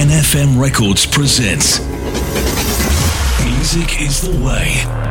NFM Records presents Music is the Way.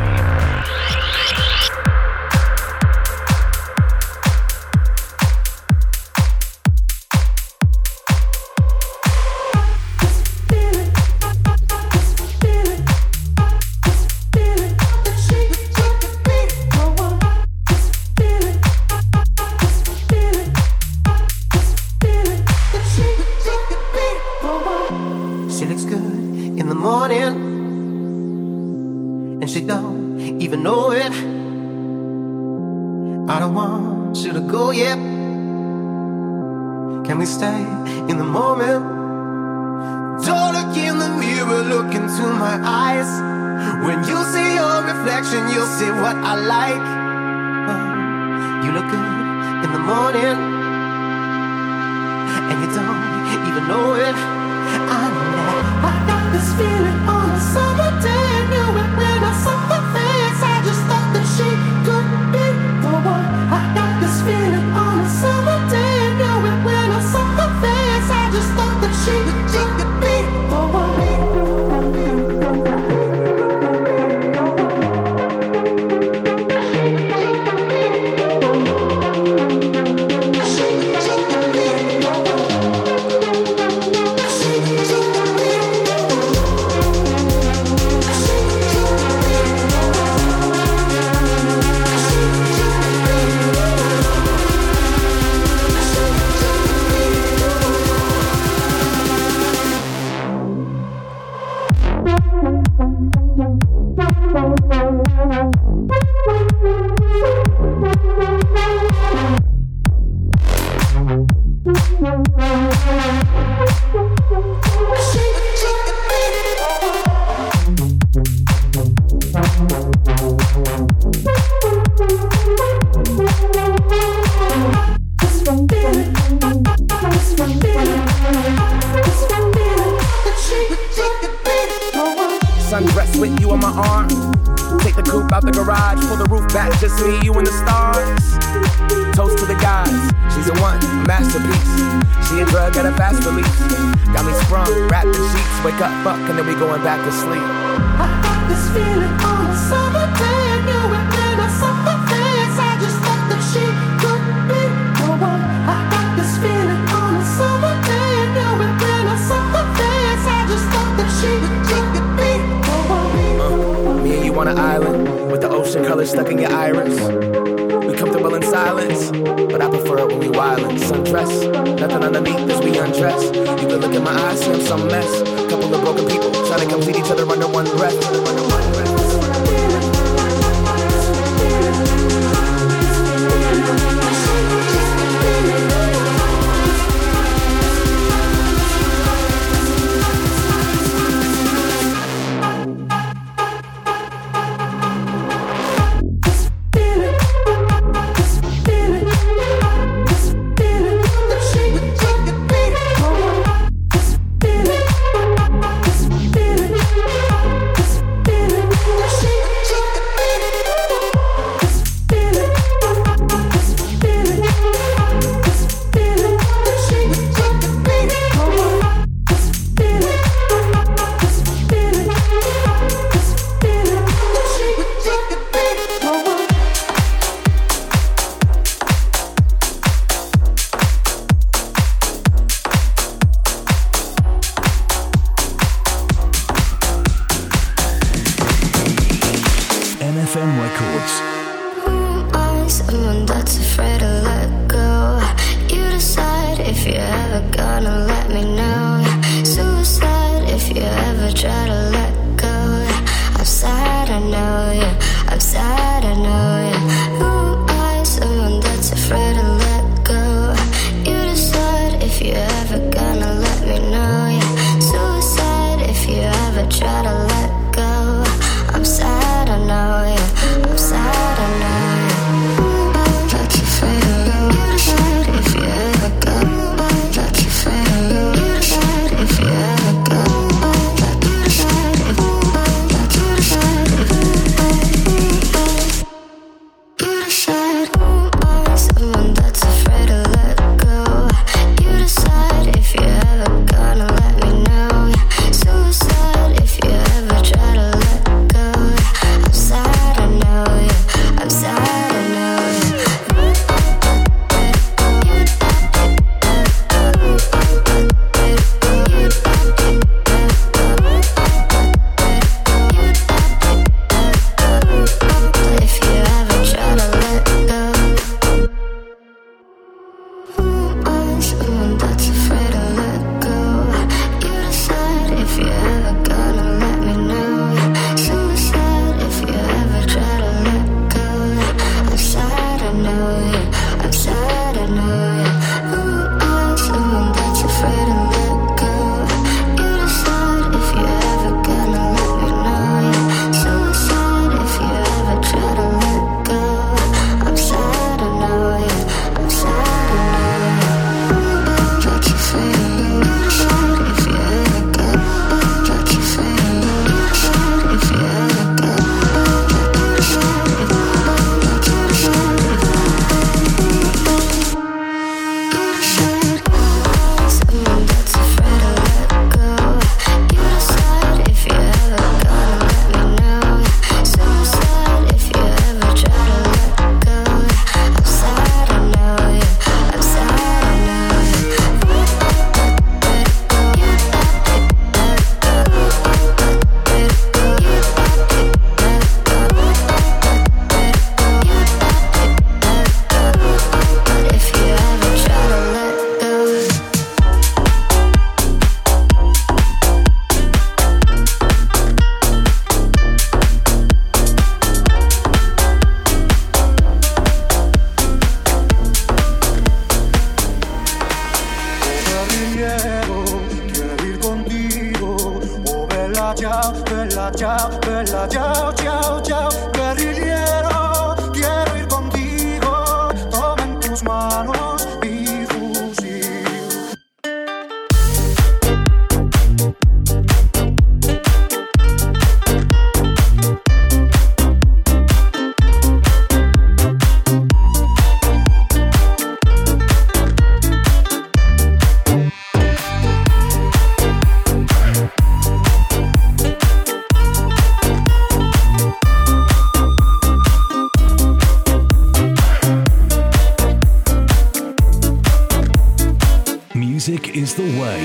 Is the way.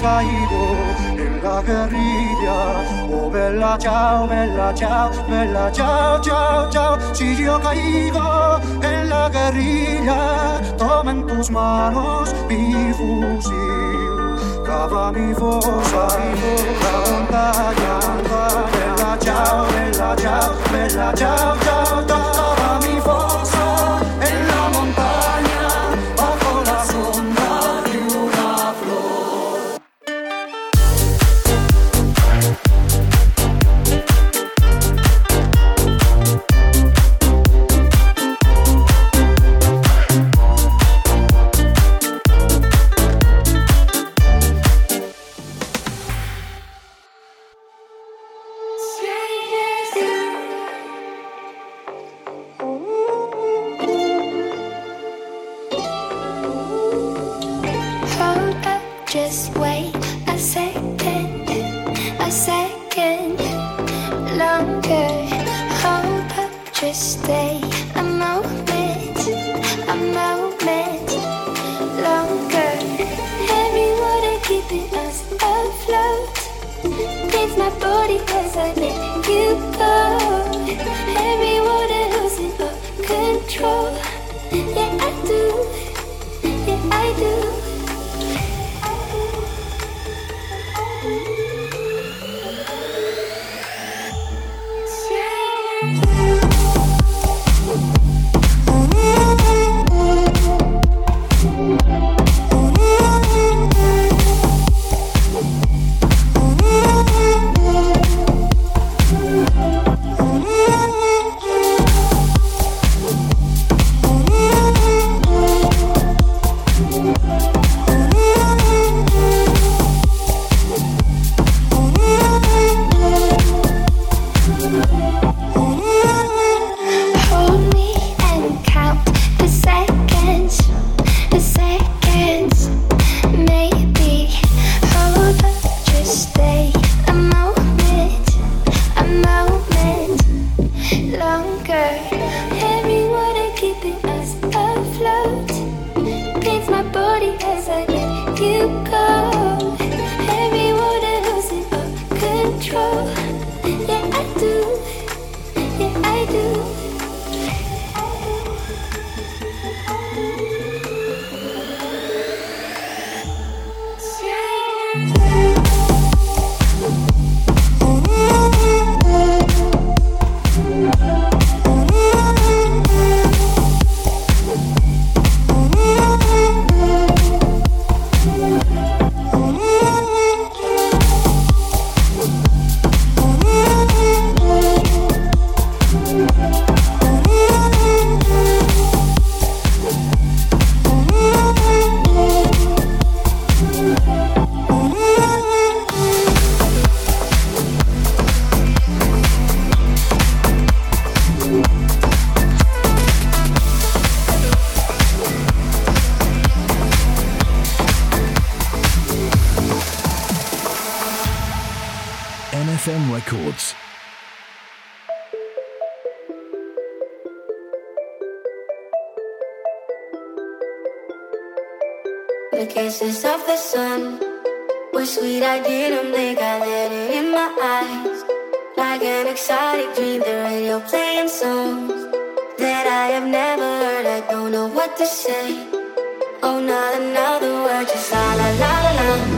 Caigo en la guerrilla, oh bella ciao, bella ciao, bella ciao, ciao, ciao. Si yo caigo en la guerrilla, toma en tus manos mi fusil. Cava mi fosa, la montaña, bella ciao, bella ciao, bella ciao, ciao. Cava mi fosa years. NFM Records. The kisses of the sun were sweet. I didn't think I let it in my eyes. Like an exotic dream, the radio playing songs that I have never heard. I don't know what to say. Oh, not another word, just la la la la la.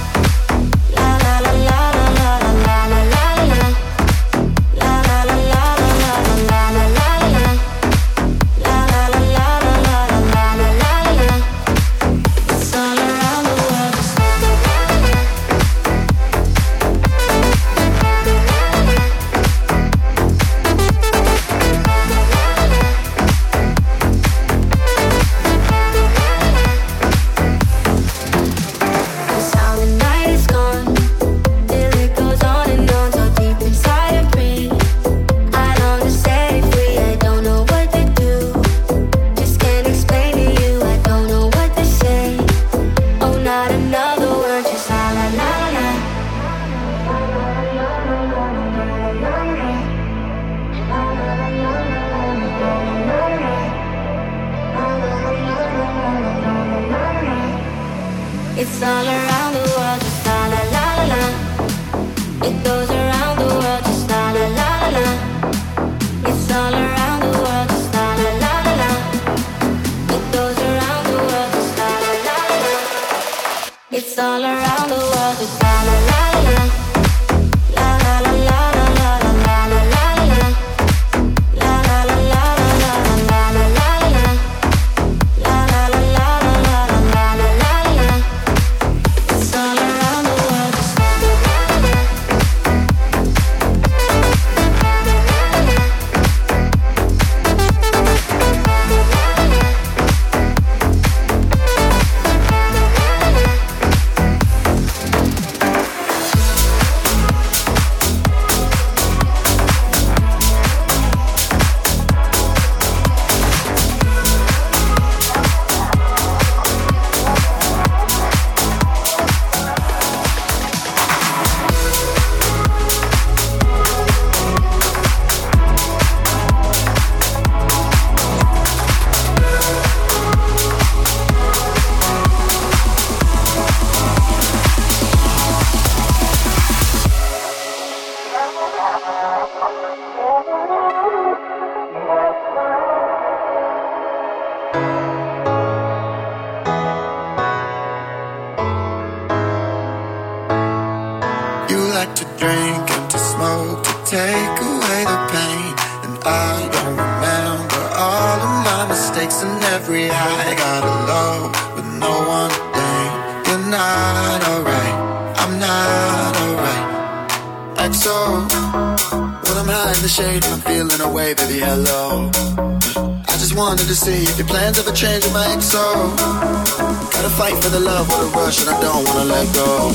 gotta fight for the love or the rush, and I don't wanna let go.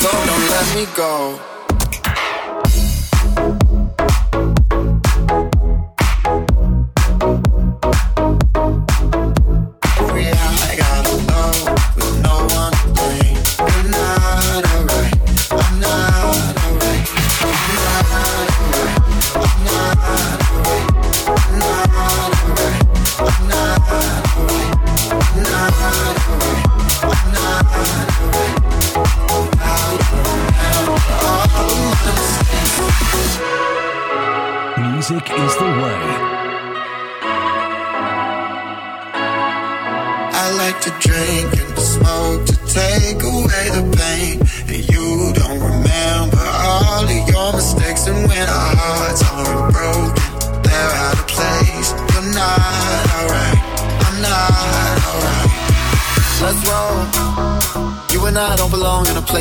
So don't let me go.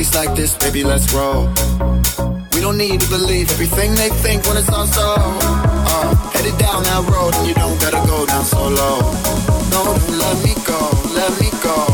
place like this, baby, let's roll. We don't need to believe everything they think when it's all so. Uh, headed down that road, and you don't gotta go down solo. No, don't let me go, let me go.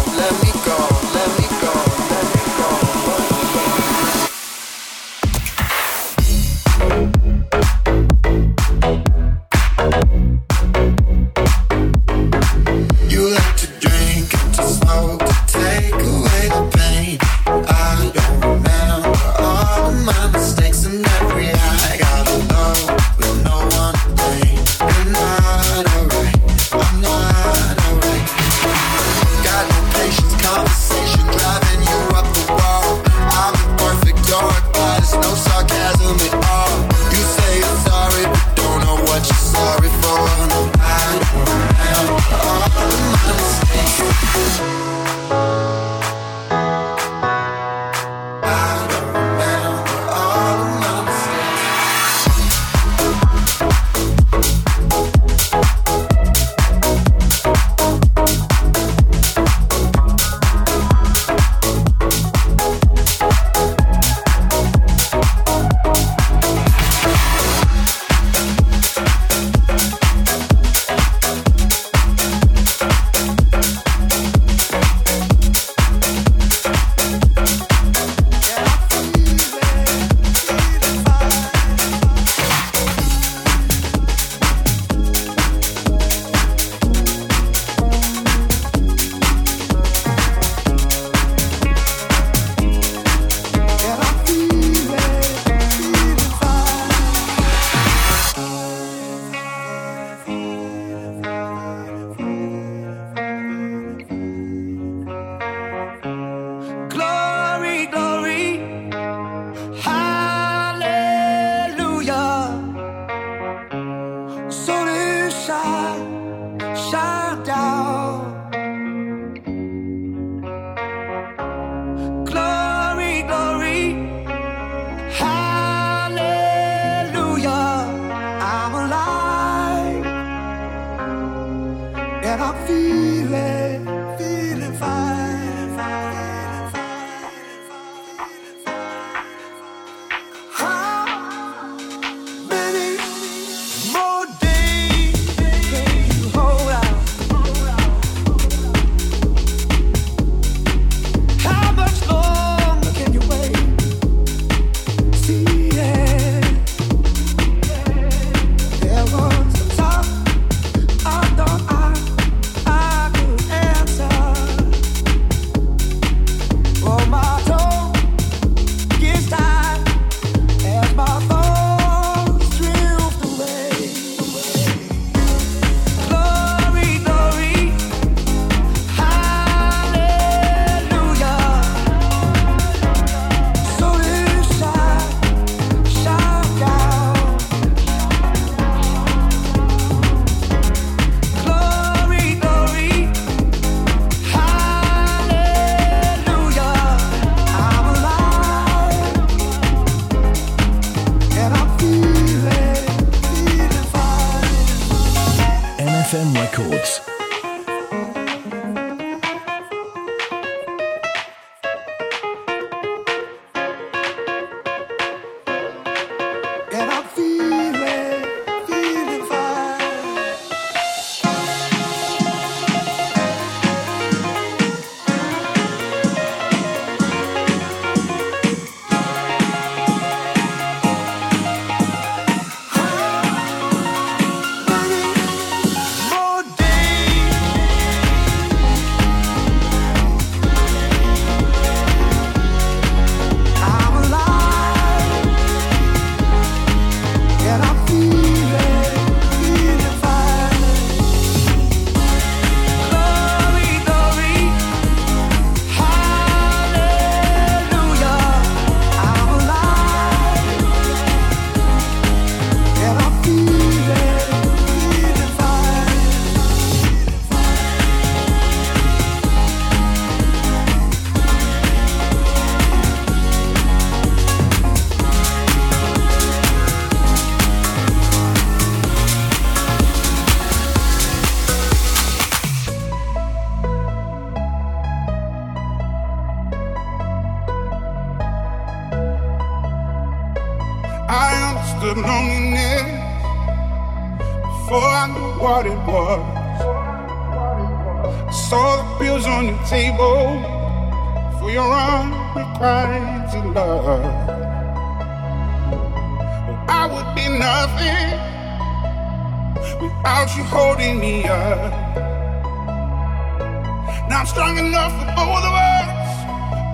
strong enough for both of us,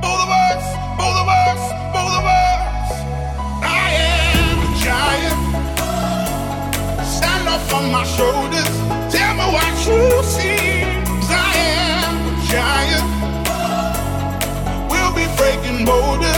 both of us, both of us, both of us. I am a giant. Stand up on my shoulders. Tell me what you see. I am a giant. We'll be breaking borders.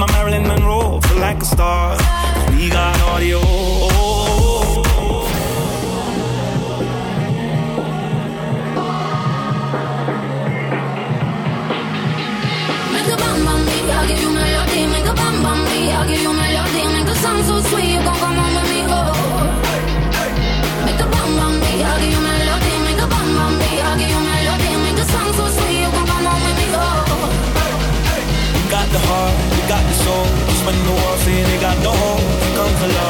My Marilyn Monroe. Feel like a star. We got audio. Soul. Just when the world saying they got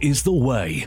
Is the way.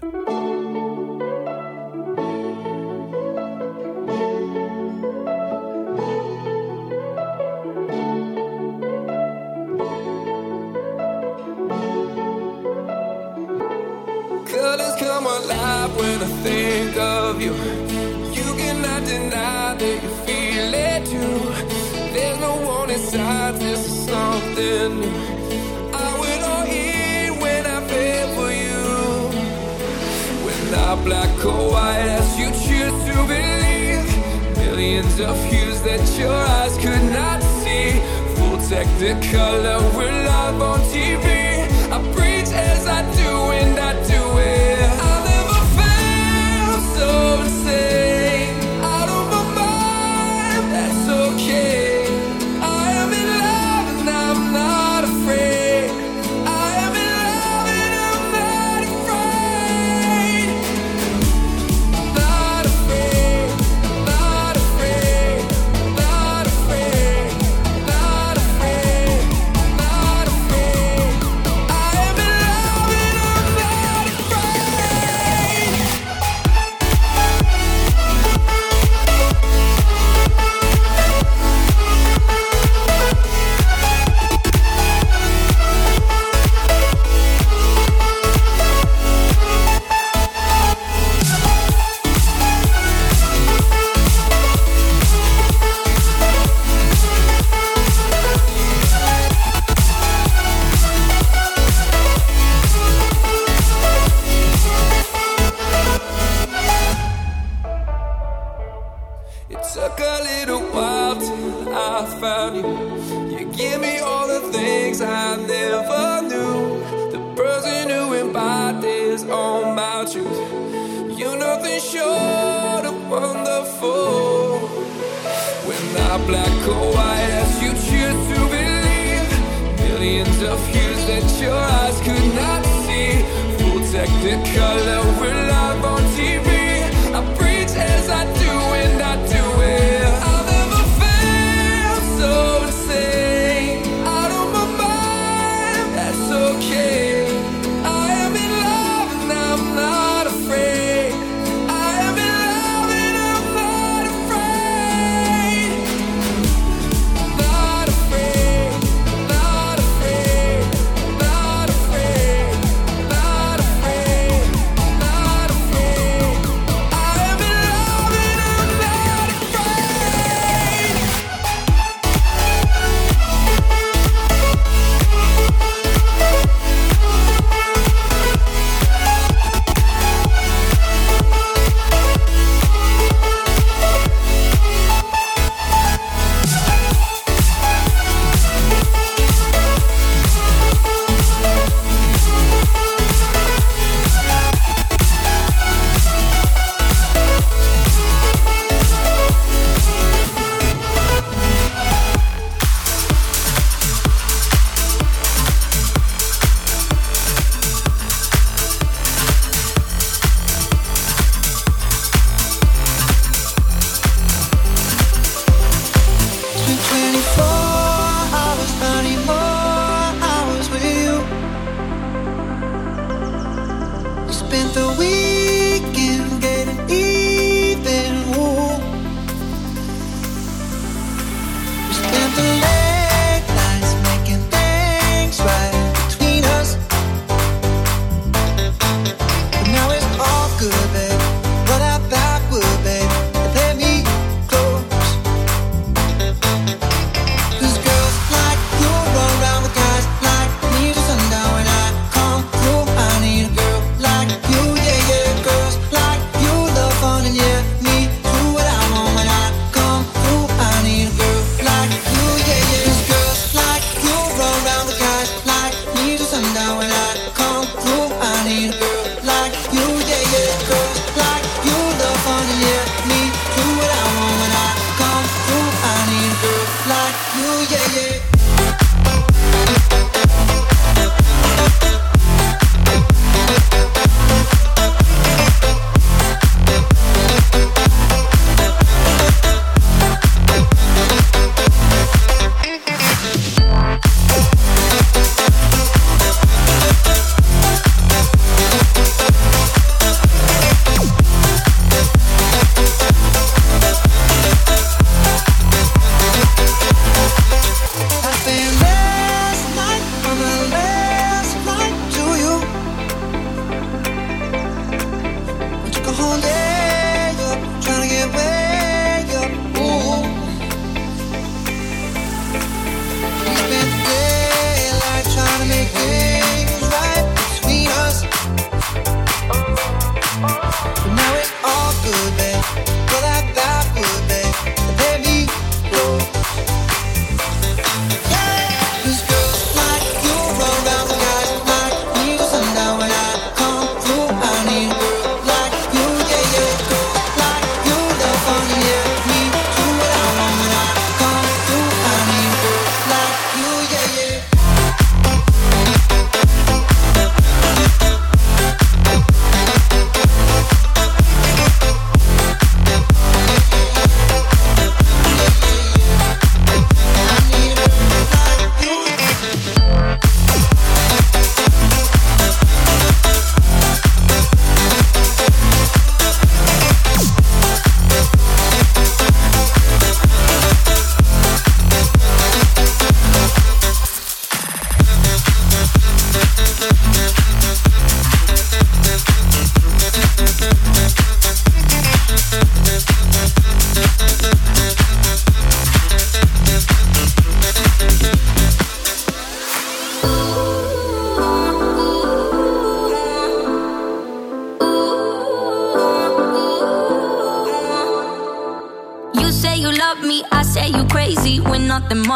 Yeah, yeah.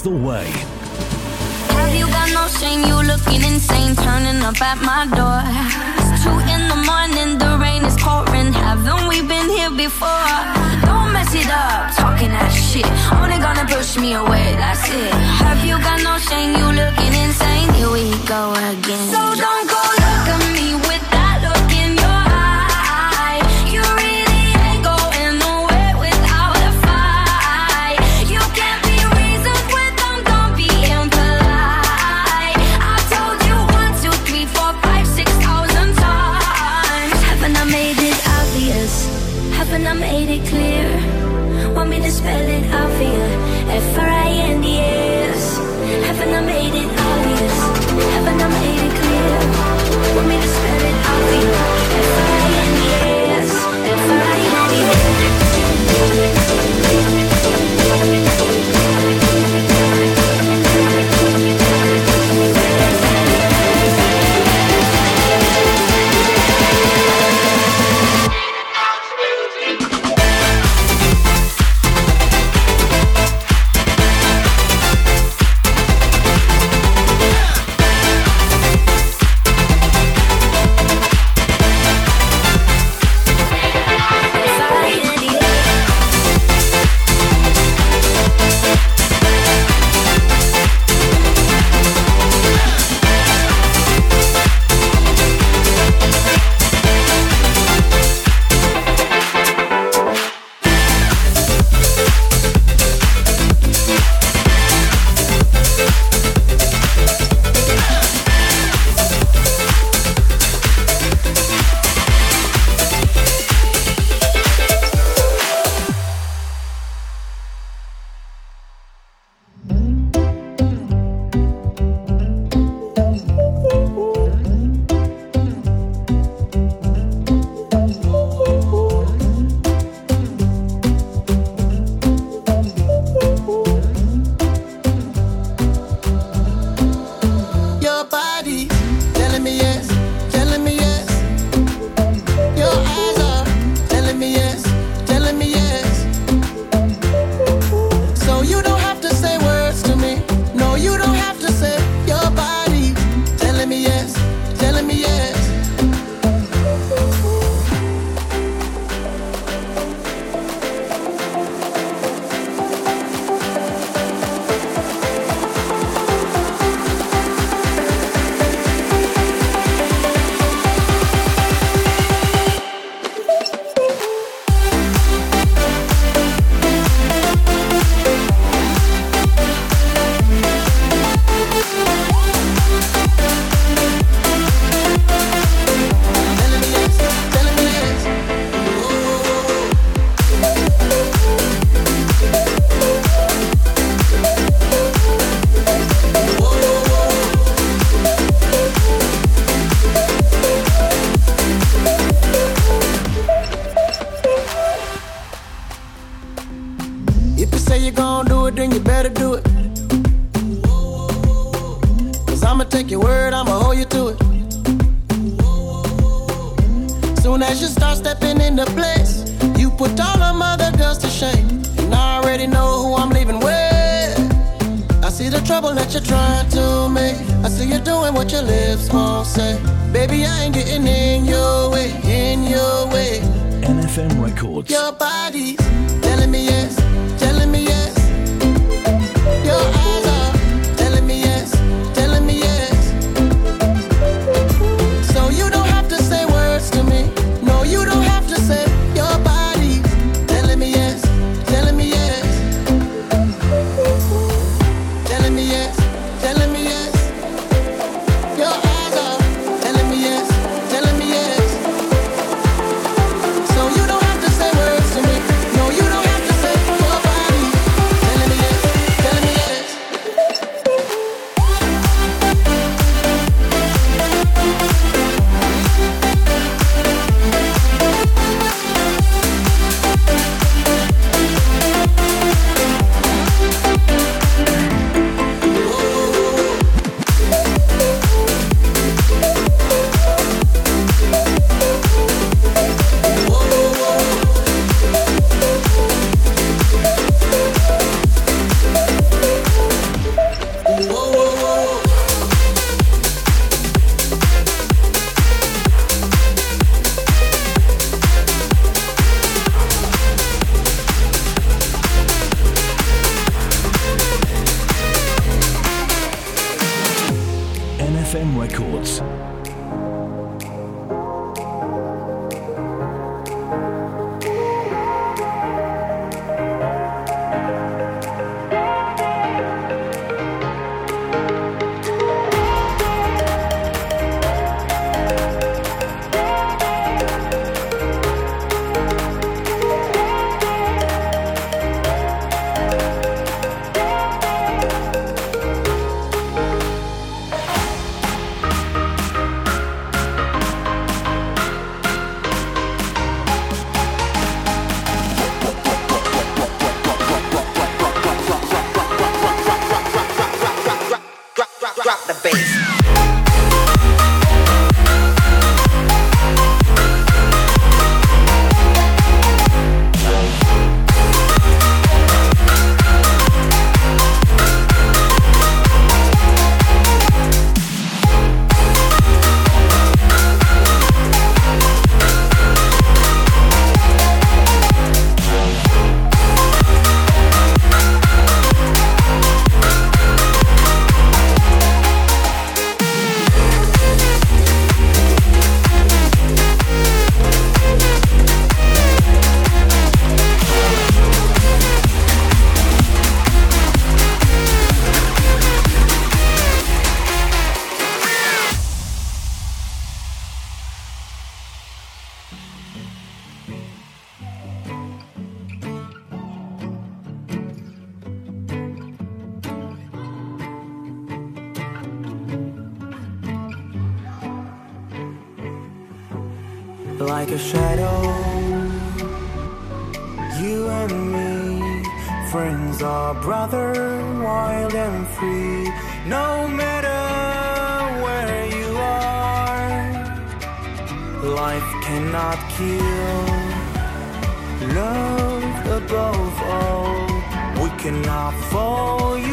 the way. Have you got no shame? You looking insane, turning up at my door. It's two in the morning, the rain is pouring. Haven't we been here before? Don't mess it up, talking that shit. Only gonna push me away, that's it. Have you got no shame? You looking insane. Here we go again. So don't word, I'ma hold you to it. Soon as you start stepping into place, you put all my other girls to shame. And I already know who I'm leaving with. I see the trouble that you're trying to make. I see you doing what your lips won't say. Baby, I ain't getting in your way, in your way. NFM Records. Your body cannot kill. Love above all, we cannot fall.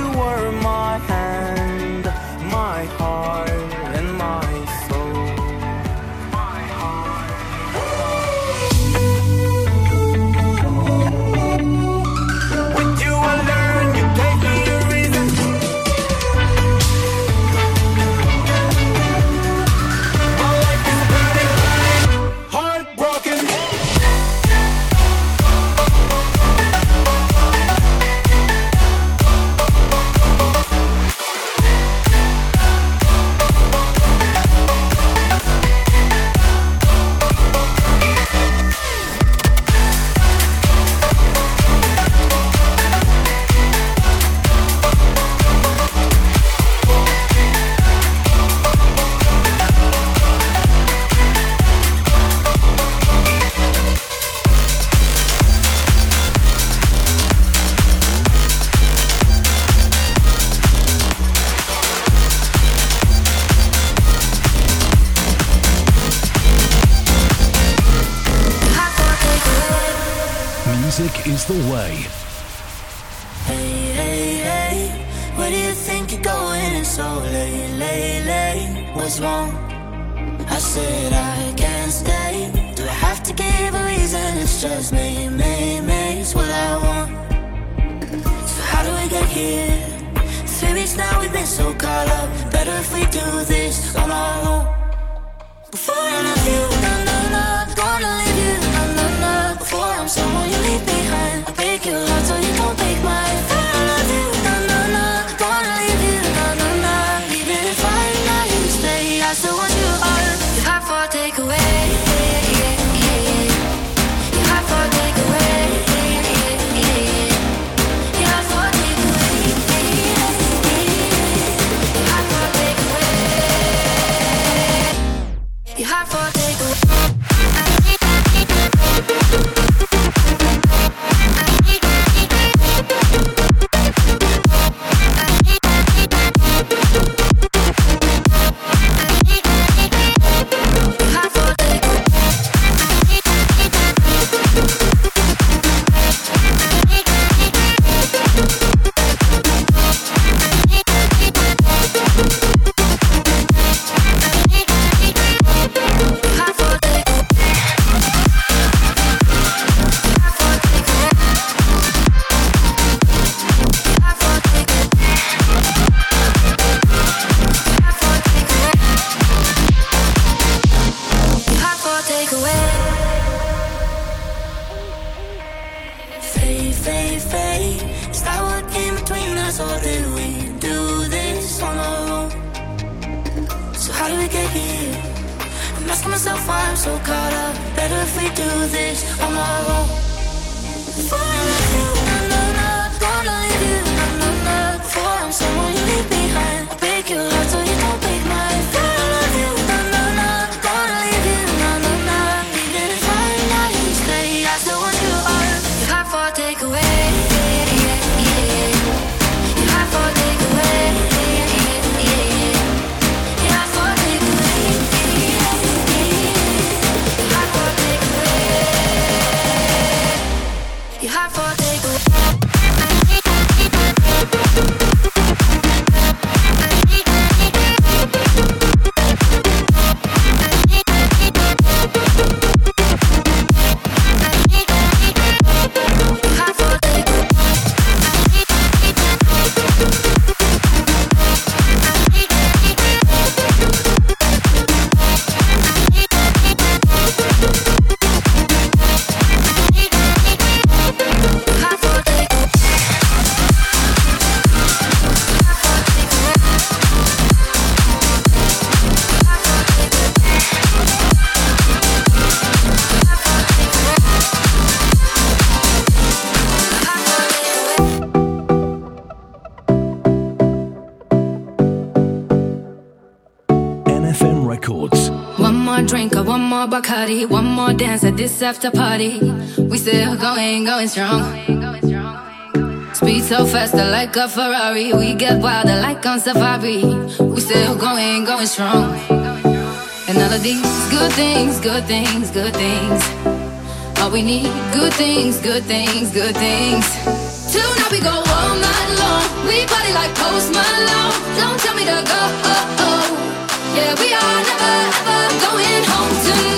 someone you leave me party. One more dance at this after party. We still going, going strong. Speed so fast, I like a Ferrari. We get wilder like on safari. We still going, going strong. And all of these good things, good things, good things. All we need, good things, good things, good things. Tonight we go all night long. We party like Post Malone. Don't tell me to go. Oh, oh. Yeah, we are never ever going home tonight.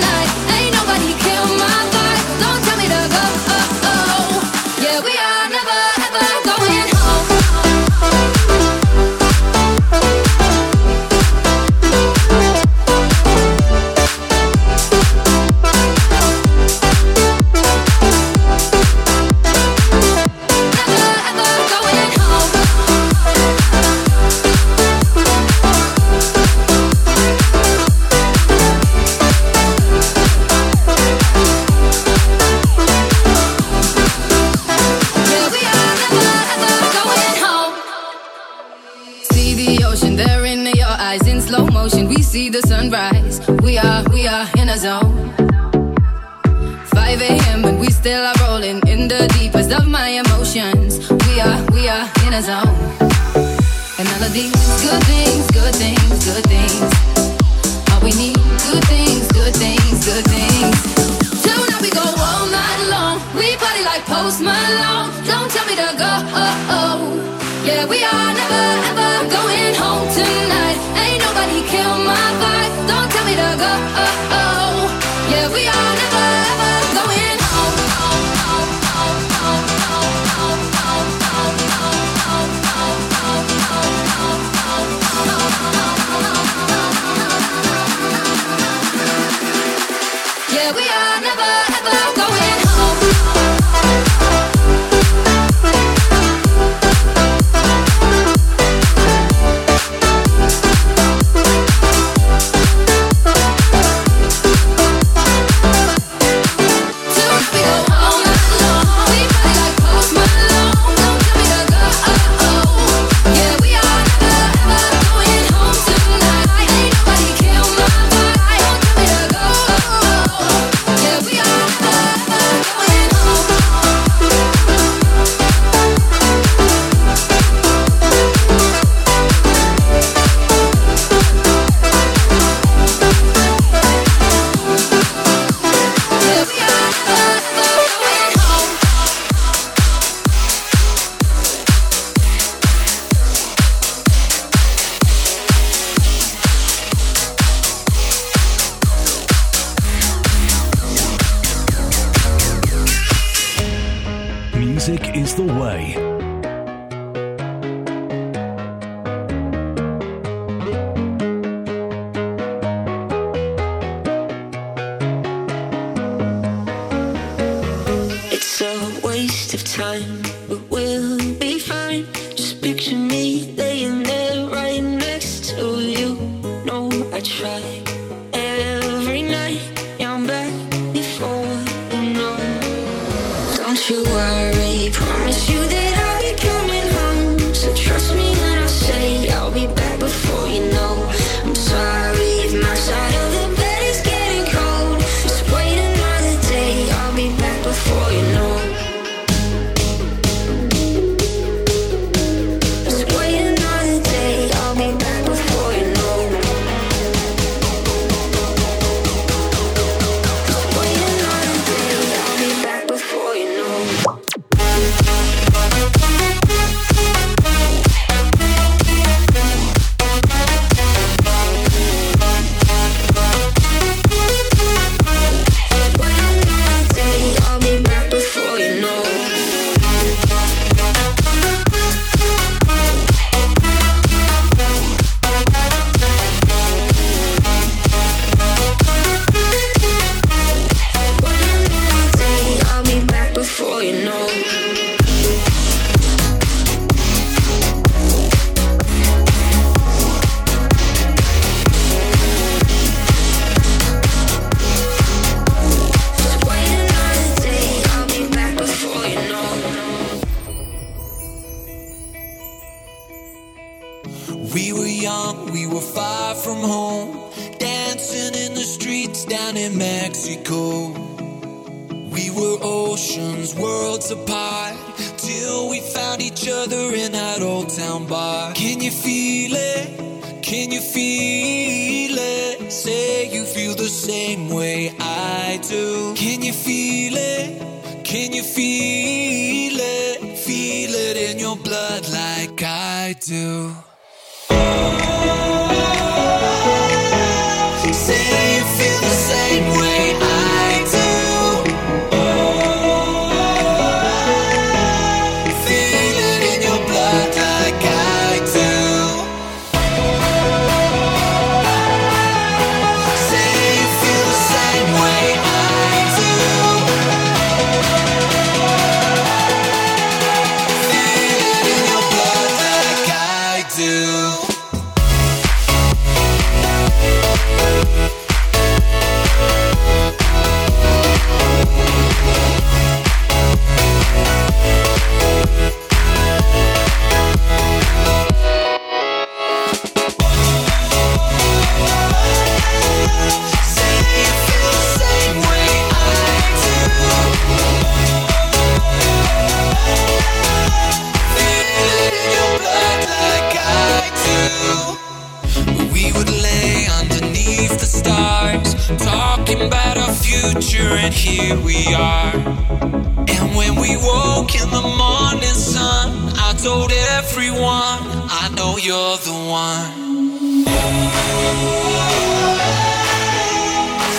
future, and here we are. And when we woke in the morning sun, I told everyone, I know you're the one.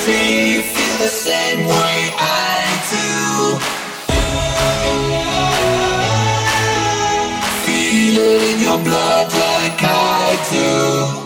See, you feel the same way I do. feel it in your blood like I do.